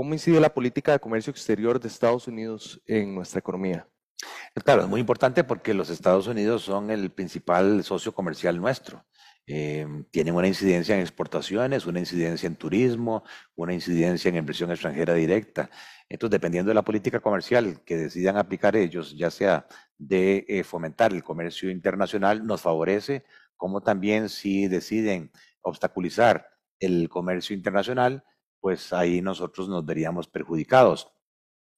¿cómo incide la política de comercio exterior de Estados Unidos en nuestra economía? Claro, es muy importante porque los Estados Unidos son el principal socio comercial nuestro. Eh, tienen una incidencia en exportaciones, una incidencia en turismo, una incidencia en inversión extranjera directa. Entonces, dependiendo de la política comercial que decidan aplicar ellos, ya sea de eh, fomentar el comercio internacional, nos favorece, como también si deciden obstaculizar el comercio internacional, pues ahí nosotros nos veríamos perjudicados.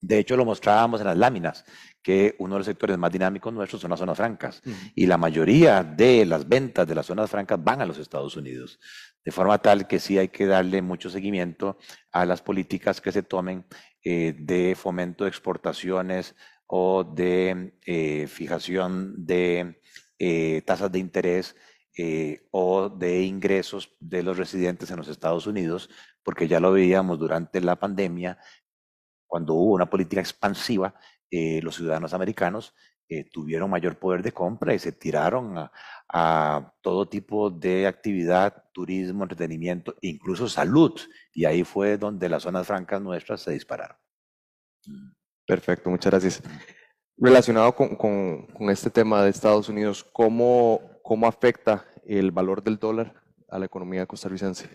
De hecho, lo mostrábamos en las láminas, que uno de los sectores más dinámicos nuestros son las zonas francas. Y la mayoría de las ventas de las zonas francas van a los Estados Unidos. De forma tal que sí hay que darle mucho seguimiento a las políticas que se tomen eh, de fomento de exportaciones o de eh, fijación de eh, tasas de interés o de ingresos de los residentes en los Estados Unidos, porque ya lo veíamos durante la pandemia, cuando hubo una política expansiva, eh, los ciudadanos americanos eh, tuvieron mayor poder de compra y se tiraron a, todo tipo de actividad, turismo, entretenimiento, incluso salud. Y ahí fue donde las zonas francas nuestras se dispararon. Perfecto, muchas gracias. Relacionado con, con, este tema de Estados Unidos, ¿cómo, ¿cómo afecta el valor del dólar a la economía costarricense?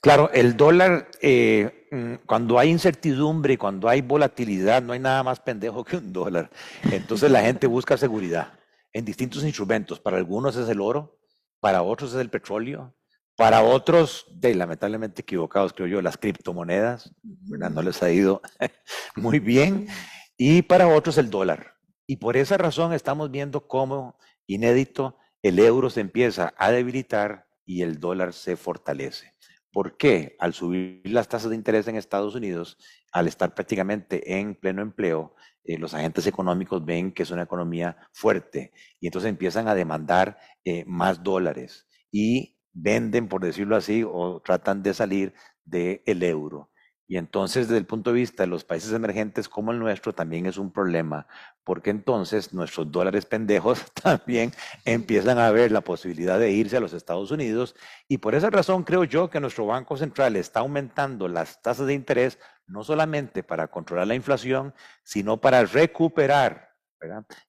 Claro, el dólar, eh, mm, cuando hay incertidumbre, cuando hay volatilidad, no hay nada más pendejo que un dólar. Entonces la gente busca seguridad en distintos instrumentos. Para algunos es el oro, para otros es el petróleo, para otros, de, lamentablemente equivocados, creo yo, las criptomonedas, no les ha ido muy bien, y para otros el dólar. Y por esa razón estamos viendo cómo, inédito, el euro se empieza a debilitar y el dólar se fortalece. ¿Por qué? Al subir las tasas de interés en Estados Unidos, al estar prácticamente en pleno empleo, eh, los agentes económicos ven que es una economía fuerte y entonces empiezan a demandar eh, más dólares y venden, por decirlo así, o tratan de salir del euro. Y entonces, desde el punto de vista de los países emergentes como el nuestro, también es un problema, porque entonces nuestros dólares pendejos también empiezan a ver la posibilidad de irse a los Estados Unidos. Y por esa razón creo yo que nuestro Banco Central está aumentando las tasas de interés, no solamente para controlar la inflación, sino para recuperar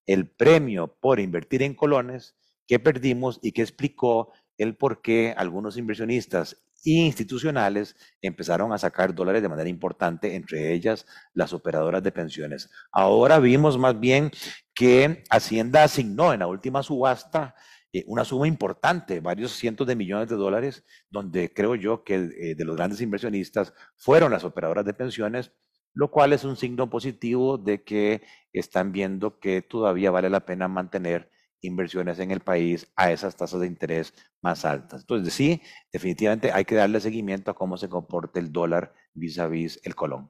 el premio por invertir en colones que perdimos y que explicó el por qué algunos inversionistas institucionales empezaron a sacar dólares de manera importante, entre ellas las operadoras de pensiones. Ahora vimos más bien que Hacienda asignó en la última subasta eh, una suma importante, varios cientos de millones de dólares, donde creo yo que eh, de los grandes inversionistas fueron las operadoras de pensiones, lo cual es un signo positivo de que están viendo que todavía vale la pena mantener inversiones en el país a esas tasas de interés más altas. Entonces, sí, definitivamente hay que darle seguimiento a cómo se comporta el dólar vis a vis el colón.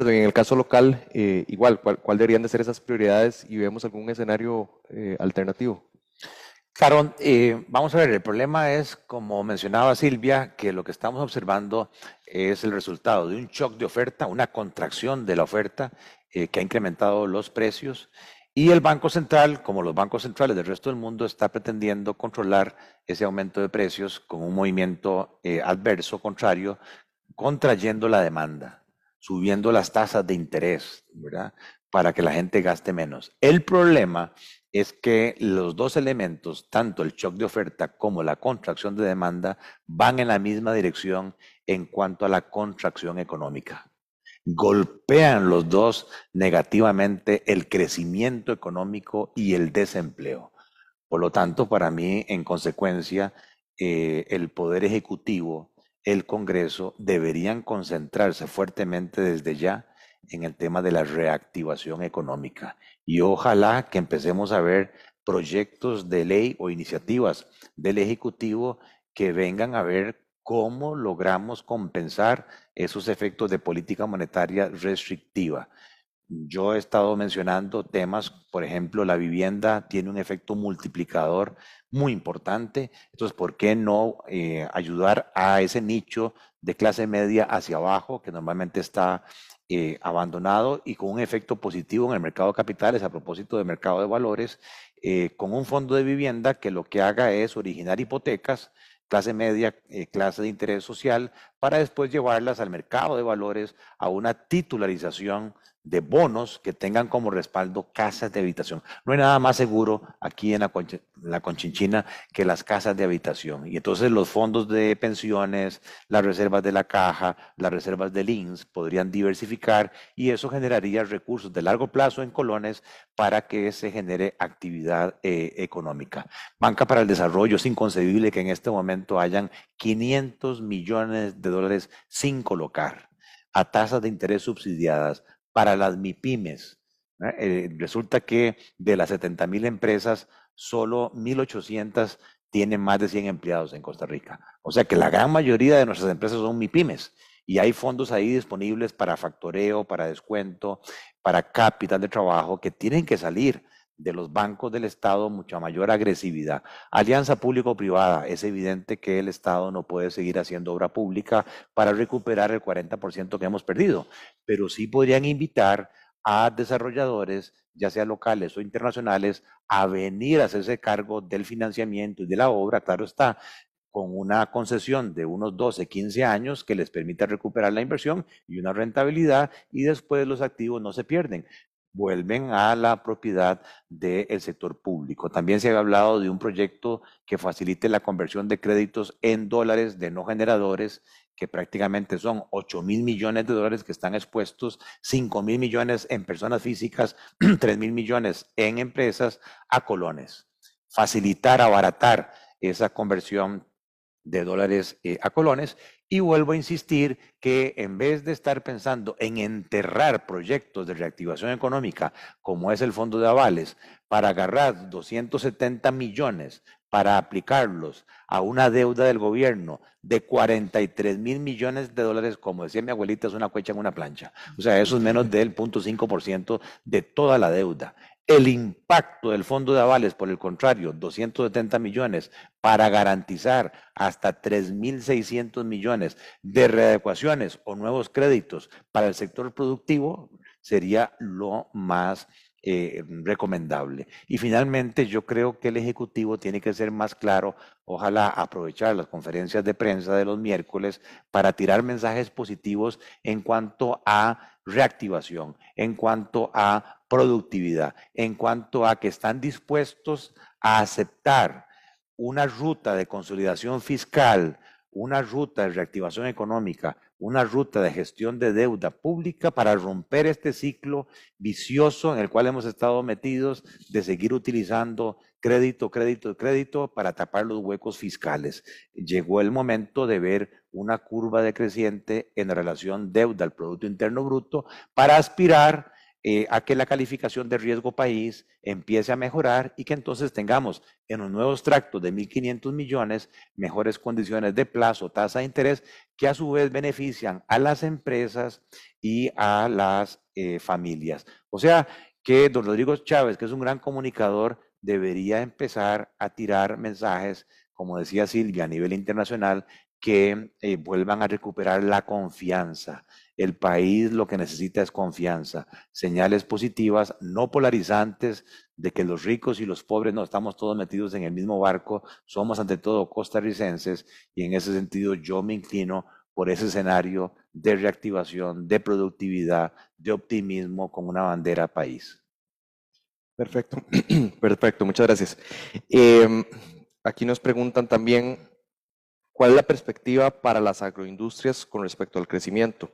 En el caso local, eh, igual, ¿cuál, deberían de ser esas prioridades y vemos algún escenario eh, alternativo? Claro, eh, vamos a ver, el problema es, como mencionaba Silvia, que lo que estamos observando es el resultado de un shock de oferta, una contracción de la oferta que ha incrementado los precios y el Banco Central, como los bancos centrales del resto del mundo, está pretendiendo controlar ese aumento de precios con un movimiento eh, adverso, contrario, contrayendo la demanda, subiendo las tasas de interés, ¿verdad? Para que la gente gaste menos. El problema es que los dos elementos, tanto el shock de oferta como la contracción de demanda, van en la misma dirección en cuanto a la contracción económica golpean los dos negativamente el crecimiento económico y el desempleo. Por lo tanto, para mí, en consecuencia, eh, el Poder Ejecutivo, el Congreso, deberían concentrarse fuertemente desde ya en el tema de la reactivación económica. Y ojalá que empecemos a ver proyectos de ley o iniciativas del Ejecutivo que vengan a ver cómo logramos compensar esos efectos de política monetaria restrictiva. Yo he estado mencionando temas, por ejemplo, la vivienda tiene un efecto multiplicador muy importante. Entonces, ¿por qué no eh, ayudar a ese nicho de clase media hacia abajo, que normalmente está eh, abandonado y con un efecto positivo en el mercado de capitales, a propósito del mercado de valores, eh, con un fondo de vivienda que lo que haga es originar hipotecas clase media, eh, clase de interés social, para después llevarlas al mercado de valores, a una titularización de bonos que tengan como respaldo casas de habitación. No hay nada más seguro aquí en la, Conchinchina que las casas de habitación. Y entonces los fondos de pensiones, las reservas de la caja, las reservas del INS podrían diversificar y eso generaría recursos de largo plazo en colones para que se genere actividad eh, económica. Banca para el Desarrollo, es inconcebible que en este momento hayan 500 millones de dólares sin colocar a tasas de interés subsidiadas para las MIPIMES. Eh, resulta que de las 70 mil empresas, solo 1.800 tienen más de 100 empleados en Costa Rica. O sea que la gran mayoría de nuestras empresas son MIPIMES y hay fondos ahí disponibles para factoreo, para descuento, para capital de trabajo que tienen que salir de los bancos del Estado mucha mayor agresividad. Alianza público-privada, es evidente que el Estado no puede seguir haciendo obra pública para recuperar el 40% que hemos perdido, pero sí podrían invitar a desarrolladores, ya sea locales o internacionales, a venir a hacerse cargo del financiamiento y de la obra, claro está, con una concesión de unos 12, 15 años que les permita recuperar la inversión y una rentabilidad y después los activos no se pierden vuelven a la propiedad del sector público. También se ha hablado de un proyecto que facilite la conversión de créditos en dólares de no generadores, que prácticamente son 8 mil millones de dólares que están expuestos, 5 mil millones en personas físicas, 3 mil millones en empresas, a colones. Facilitar, abaratar esa conversión de dólares eh, a colones. Y vuelvo a insistir que en vez de estar pensando en enterrar proyectos de reactivación económica, como es el Fondo de Avales, para agarrar 270 millones para aplicarlos a una deuda del gobierno de 43 mil millones de dólares, como decía mi abuelita, es una cuecha en una plancha. O sea, eso es menos del 0.5% de toda la deuda. El impacto del fondo de avales, por el contrario, 270 millones para garantizar hasta 3.600 millones de readecuaciones o nuevos créditos para el sector productivo sería lo más eh, recomendable. Y finalmente, yo creo que el Ejecutivo tiene que ser más claro, ojalá aprovechar las conferencias de prensa de los miércoles para tirar mensajes positivos en cuanto a reactivación, en cuanto a productividad, en cuanto a que están dispuestos a aceptar una ruta de consolidación fiscal, una ruta de reactivación económica, una ruta de gestión de deuda pública para romper este ciclo vicioso en el cual hemos estado metidos de seguir utilizando crédito, crédito, crédito para tapar los huecos fiscales. Llegó el momento de ver una curva decreciente en relación deuda al Producto Interno Bruto para aspirar eh, a que la calificación de riesgo país empiece a mejorar y que entonces tengamos en los nuevos tractos de 1.500 millones mejores condiciones de plazo, tasa de interés, que a su vez benefician a las empresas y a las eh, familias. O sea, que don Rodrigo Chávez, que es un gran comunicador, debería empezar a tirar mensajes, como decía Silvia, a nivel internacional, que eh, vuelvan a recuperar la confianza. El país lo que necesita es confianza, señales positivas, no polarizantes de que los ricos y los pobres no estamos todos metidos en el mismo barco, somos ante todo costarricenses y en ese sentido yo me inclino por ese escenario de reactivación, de productividad, de optimismo con una bandera país. Perfecto, perfecto, muchas gracias. Em, aquí nos preguntan también ¿Cuál es la perspectiva para las agroindustrias con respecto al crecimiento?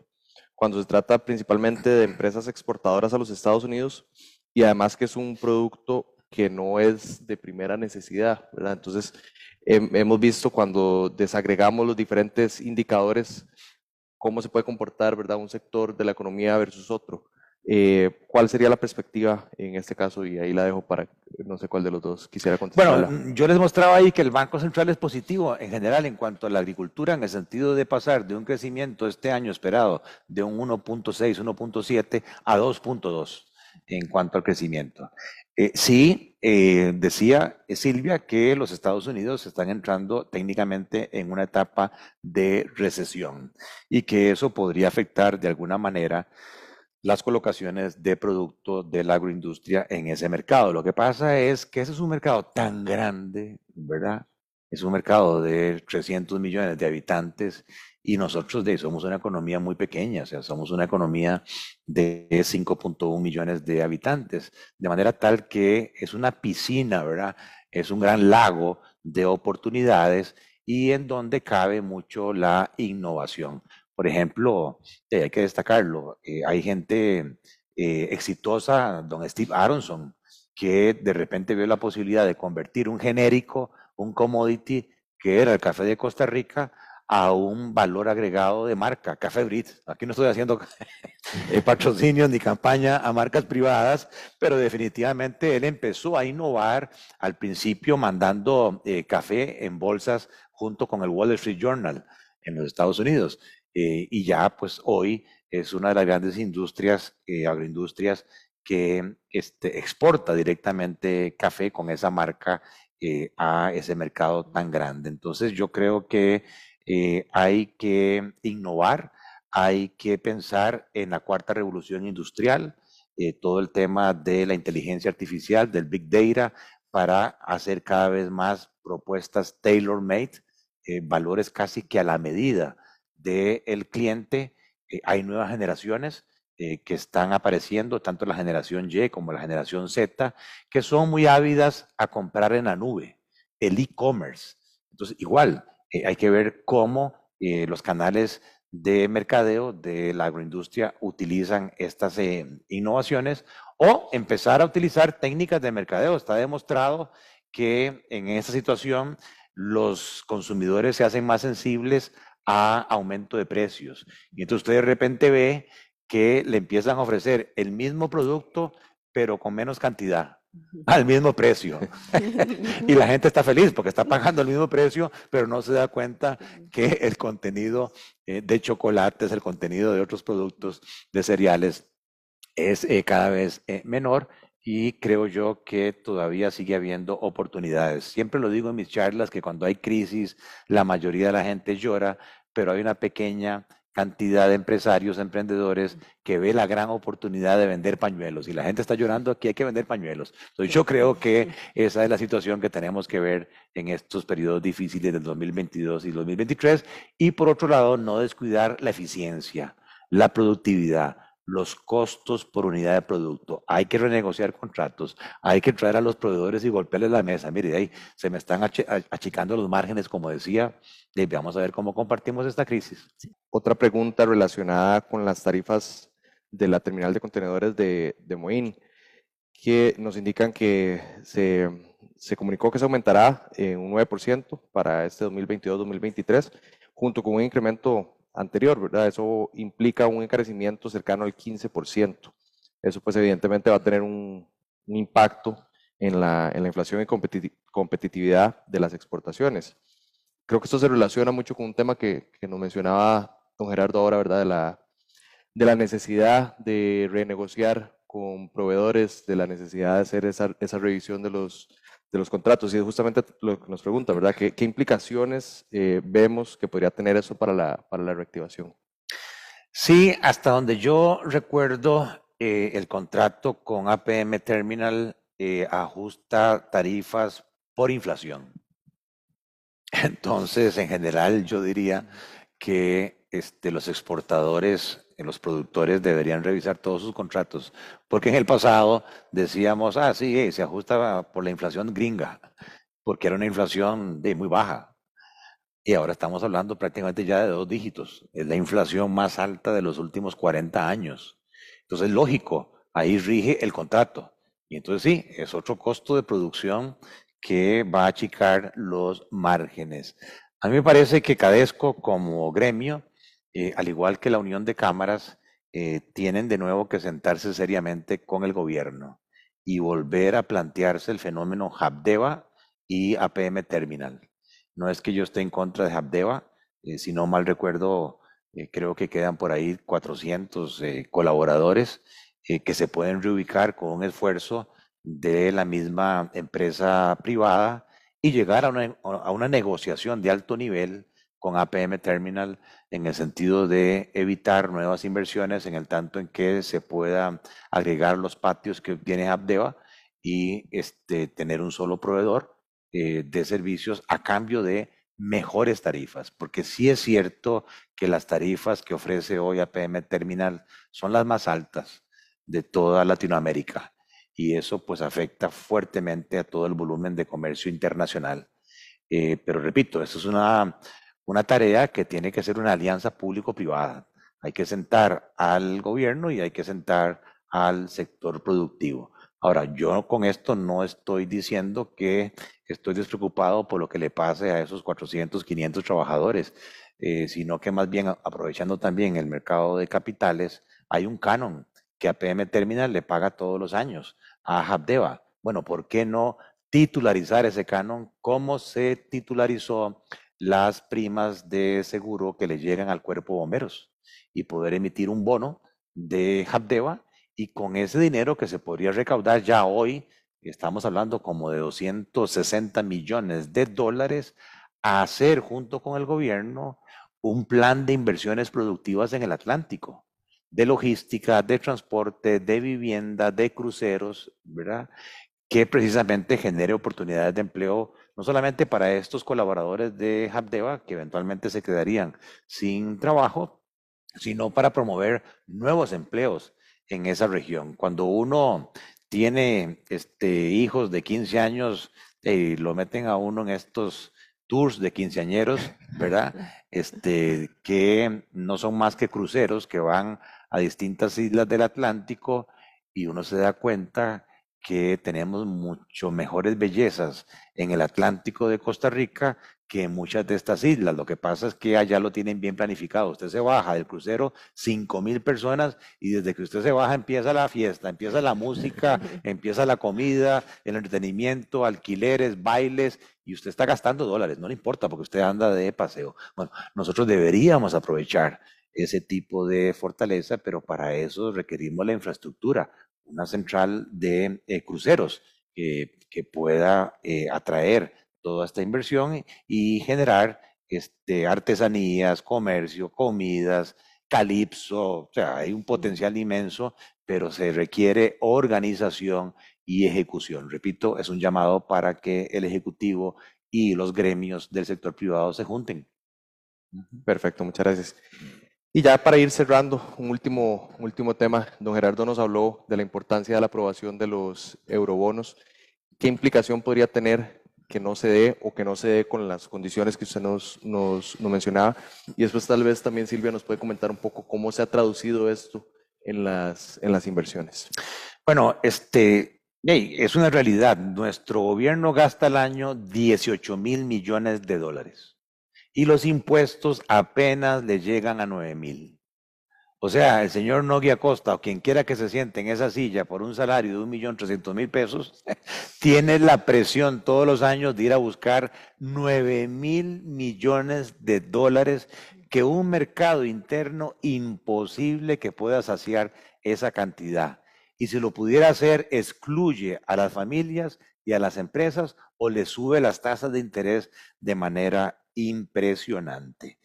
Cuando se trata principalmente de empresas exportadoras a los Estados Unidos y además que es un producto que no es de primera necesidad, ¿verdad? Entonces, hemos visto cuando desagregamos los diferentes indicadores, cómo se puede comportar, ¿verdad? Un sector de la economía versus otro. Eh, ¿Cuál sería la perspectiva en este caso? Y ahí la dejo para, no sé cuál de los dos quisiera contestar. Bueno, yo les mostraba ahí que el Banco Central es positivo en general en cuanto a la agricultura, en el sentido de pasar de un crecimiento este año esperado de un 1.6, 1.7 a 2.2 en cuanto al crecimiento. Eh, sí, eh, decía Silvia que los Estados Unidos están entrando técnicamente en una etapa de recesión y que eso podría afectar de alguna manera las colocaciones de productos de la agroindustria en ese mercado. Lo que pasa es que ese es un mercado tan grande, ¿verdad? es un mercado de 300 millones de habitantes y nosotros de, somos una economía muy pequeña, o sea, somos una economía de 5.1 millones de habitantes, de manera tal que es una piscina, ¿verdad? Es un gran lago de oportunidades y en donde cabe mucho la innovación. Por ejemplo, eh, hay que destacarlo, eh, hay gente eh, exitosa, don Steve Aronson, que de repente vio la posibilidad de convertir un genérico, un commodity, que era el café de Costa Rica, a un valor agregado de marca, Café Brit. Aquí no estoy haciendo patrocinio ni campaña a marcas privadas, pero definitivamente él empezó a innovar al principio mandando café en bolsas junto con el Wall Street Journal en los Estados Unidos. Eh, y ya pues hoy es una de las grandes industrias, eh, agroindustrias, que este, exporta directamente café con esa marca a ese mercado tan grande. Entonces yo creo que eh, hay que innovar, hay que pensar en la cuarta revolución industrial, eh, todo el tema de la inteligencia artificial, del big data, para hacer cada vez más propuestas tailor-made, eh, valores casi que a la medida del cliente. hay nuevas generaciones que están apareciendo, tanto la generación Y como la generación Z, que son muy ávidas a comprar en la nube, el e-commerce. Entonces, igual, eh, hay que ver cómo eh, los canales de mercadeo de la agroindustria utilizan estas eh, innovaciones o empezar a utilizar técnicas de mercadeo. Está demostrado que en esta situación los consumidores se hacen más sensibles a aumento de precios. Y entonces usted de repente ve que le empiezan a ofrecer el mismo producto, pero con menos cantidad al mismo precio. y la gente está feliz porque está pagando el mismo precio, pero no se da cuenta que el contenido eh, de chocolates, el contenido de otros productos de cereales es eh, cada vez eh, menor y creo yo que todavía sigue habiendo oportunidades. Siempre lo digo en mis charlas que cuando hay crisis la mayoría de la gente llora, pero hay una pequeña cantidad de empresarios, emprendedores que ve la gran oportunidad de vender pañuelos y la gente está llorando aquí hay que vender pañuelos. Entonces yo creo que esa es la situación que tenemos que ver en estos periodos difíciles del 2022 y 2023 y por otro lado no descuidar la eficiencia, la productividad, los costos por unidad de producto. Hay que renegociar contratos, hay que traer a los proveedores y golpearles la mesa. Mire, ahí se me están achicando los márgenes, como decía. Y vamos a ver cómo compartimos esta crisis. Otra pregunta relacionada con las tarifas de la terminal de contenedores de, de Moín, que nos indican que se, se comunicó que se aumentará en un 9% para este 2022-2023, junto con un incremento anterior, ¿verdad? Eso implica un encarecimiento cercano al 15%. Eso pues evidentemente va a tener un, impacto en la, en la, inflación y competitividad de las exportaciones. Creo que esto se relaciona mucho con un tema que, que nos mencionaba don Gerardo ahora, ¿verdad? De la, de la necesidad de renegociar con proveedores, de la necesidad de hacer esa, esa revisión de los, de los contratos. Y es justamente lo que nos pregunta, ¿verdad? ¿Qué, implicaciones eh, vemos que podría tener eso para la, para la reactivación? Sí, hasta donde yo recuerdo, eh, el contrato con APM Terminal eh, ajusta tarifas por inflación. Entonces, en general, yo diría que este, los exportadores los productores deberían revisar todos sus contratos, porque en el pasado decíamos, ah, sí, eh, se ajusta por la inflación gringa, porque era una inflación de muy baja. Y ahora estamos hablando prácticamente ya de dos dígitos. Es la inflación más alta de los últimos 40 años. Entonces, lógico, ahí rige el contrato. Y entonces sí, es otro costo de producción que va a achicar los márgenes. A mí me parece que Cadesco como gremio eh, al igual que la Unión de Cámaras, eh, tienen de nuevo que sentarse seriamente con el gobierno y volver a plantearse el fenómeno Habdeba y APM Terminal. No es que yo esté en contra de Habdeba, eh, si no mal recuerdo, creo que quedan por ahí 400 colaboradores que se pueden reubicar con un esfuerzo de la misma empresa privada y llegar a una, a una negociación de alto nivel con APM Terminal en el sentido de evitar nuevas inversiones en el tanto en que se pueda agregar los patios que tiene Abdeva y este, tener un solo proveedor eh, de servicios a cambio de mejores tarifas, porque sí es cierto que las tarifas que ofrece hoy APM Terminal son las más altas de toda Latinoamérica y eso pues afecta fuertemente a todo el volumen de comercio internacional. Eh, pero repito, eso es una, una tarea que tiene que ser una alianza público-privada. Hay que sentar al gobierno y hay que sentar al sector productivo. Ahora, yo con esto no estoy diciendo que estoy despreocupado por lo que le pase a esos 400, 500 trabajadores, eh, sino que más bien aprovechando también el mercado de capitales, hay un canon que APM Terminal le paga todos los años a Habdeba. Bueno, ¿por qué no titularizar ese canon? ¿Cómo se titularizó las primas de seguro que le llegan al cuerpo bomberos? Y poder emitir un bono de Habdeba y con ese dinero que se podría recaudar ya hoy, estamos hablando como de 260 millones de dólares, hacer junto con el gobierno un plan de inversiones productivas en el Atlántico de logística, de transporte, de vivienda, de cruceros, ¿verdad? Que precisamente genere oportunidades de empleo, no solamente para estos colaboradores de Habdeba, que eventualmente se quedarían sin trabajo, sino para promover nuevos empleos en esa región. Cuando uno tiene este, hijos de 15 años y eh, lo meten a uno en estos tours de quinceañeros, ¿verdad? Este, que no son más que cruceros que van a distintas islas del Atlántico y uno se da cuenta que tenemos mucho mejores bellezas en el Atlántico de Costa Rica que en muchas de estas islas. Lo que pasa es que allá lo tienen bien planificado. Usted se baja del crucero, cinco mil personas, y desde que usted se baja empieza la fiesta, empieza la música, empieza la comida, el entretenimiento, alquileres, bailes, y usted está gastando dólares, no le importa porque usted anda de paseo. Bueno, nosotros deberíamos aprovechar ese tipo de fortaleza, pero para eso requerimos la infraestructura, una central de eh, cruceros que pueda eh, atraer toda esta inversión y generar este, artesanías, comercio, comidas, calipso, o sea, hay un potencial inmenso, pero se requiere organización y ejecución. Repito, es un llamado para que el Ejecutivo y los gremios del sector privado se junten. Perfecto, muchas gracias. Y ya para ir cerrando, un último, un último tema. Don Gerardo nos habló de la importancia de la aprobación de los eurobonos. ¿Qué implicación podría tener que no se dé o que no se dé con las condiciones que usted nos, nos, mencionaba. Y después tal vez también Silvia nos puede comentar un poco cómo se ha traducido esto en las, en las inversiones. Bueno, este, es una realidad. Nuestro gobierno gasta al año 18 mil millones de dólares y los impuestos apenas le llegan a 9 mil. O sea, el señor Nogui Acosta o quien quiera que se siente en esa silla por un salario de un millón trescientos mil pesos, tiene la presión todos los años de ir a buscar nueve mil millones de dólares que un mercado interno imposible que pueda saciar esa cantidad. Y si lo pudiera hacer, excluye a las familias y a las empresas o le sube las tasas de interés de manera impresionante.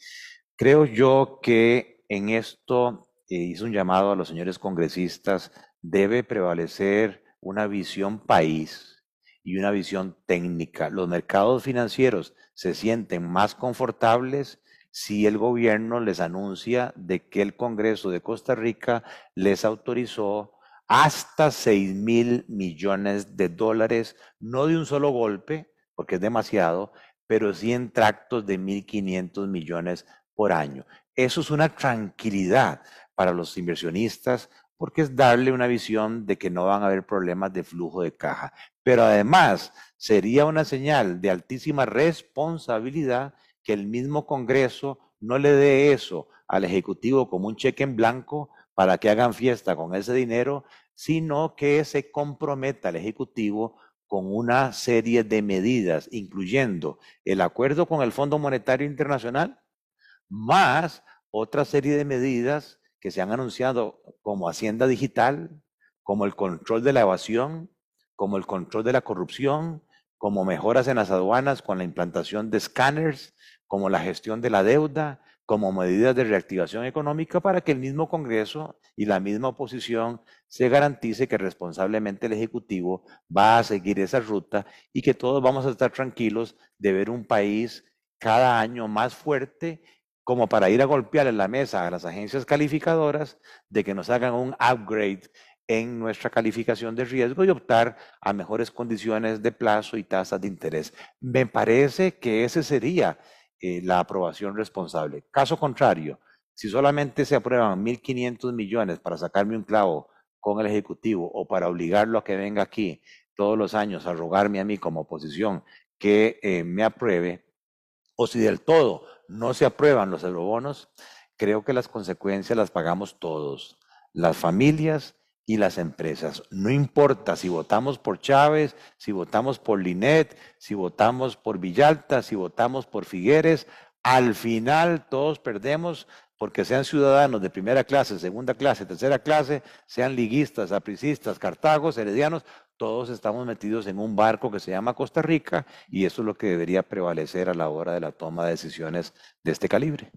Creo yo que en esto eh, hizo un llamado a los señores congresistas, debe prevalecer una visión país y una visión técnica. Los mercados financieros se sienten más confortables si el gobierno les anuncia de que el Congreso de Costa Rica les autorizó hasta 6 mil millones de dólares, no de un solo golpe, porque es demasiado, pero sí en tractos de 1.500 millones por año. Eso es una tranquilidad para los inversionistas porque es darle una visión de que no van a haber problemas de flujo de caja. Pero además sería una señal de altísima responsabilidad que el mismo Congreso no le dé eso al Ejecutivo como un cheque en blanco para que hagan fiesta con ese dinero, sino que se comprometa al Ejecutivo con una serie de medidas, incluyendo el acuerdo con el Fondo Monetario Internacional, más otra serie de medidas que se han anunciado como Hacienda Digital, como el control de la evasión, como el control de la corrupción, como mejoras en las aduanas con la implantación de escáneres, como la gestión de la deuda, como medidas de reactivación económica para que el mismo Congreso y la misma oposición se garantice que responsablemente el Ejecutivo va a seguir esa ruta y que todos vamos a estar tranquilos de ver un país cada año más fuerte como para ir a golpear en la mesa a las agencias calificadoras de que nos hagan un upgrade en nuestra calificación de riesgo y optar a mejores condiciones de plazo y tasas de interés. Me parece que ese sería eh, la aprobación responsable. Caso contrario, si solamente se aprueban 1.500 millones para sacarme un clavo con el Ejecutivo o para obligarlo a que venga aquí todos los años a rogarme a mí como oposición que eh, me apruebe, o si del todo no se aprueban los eurobonos, creo que las consecuencias las pagamos todos, las familias y las empresas. No importa si votamos por Chávez, si votamos por Linet, si votamos por Villalta, si votamos por Figueres, al final todos perdemos porque sean ciudadanos de primera clase, segunda clase, tercera clase, sean liguistas, apricistas, cartagos, heredianos, todos estamos metidos en un barco que se llama Costa Rica y eso es lo que debería prevalecer a la hora de la toma de decisiones de este calibre.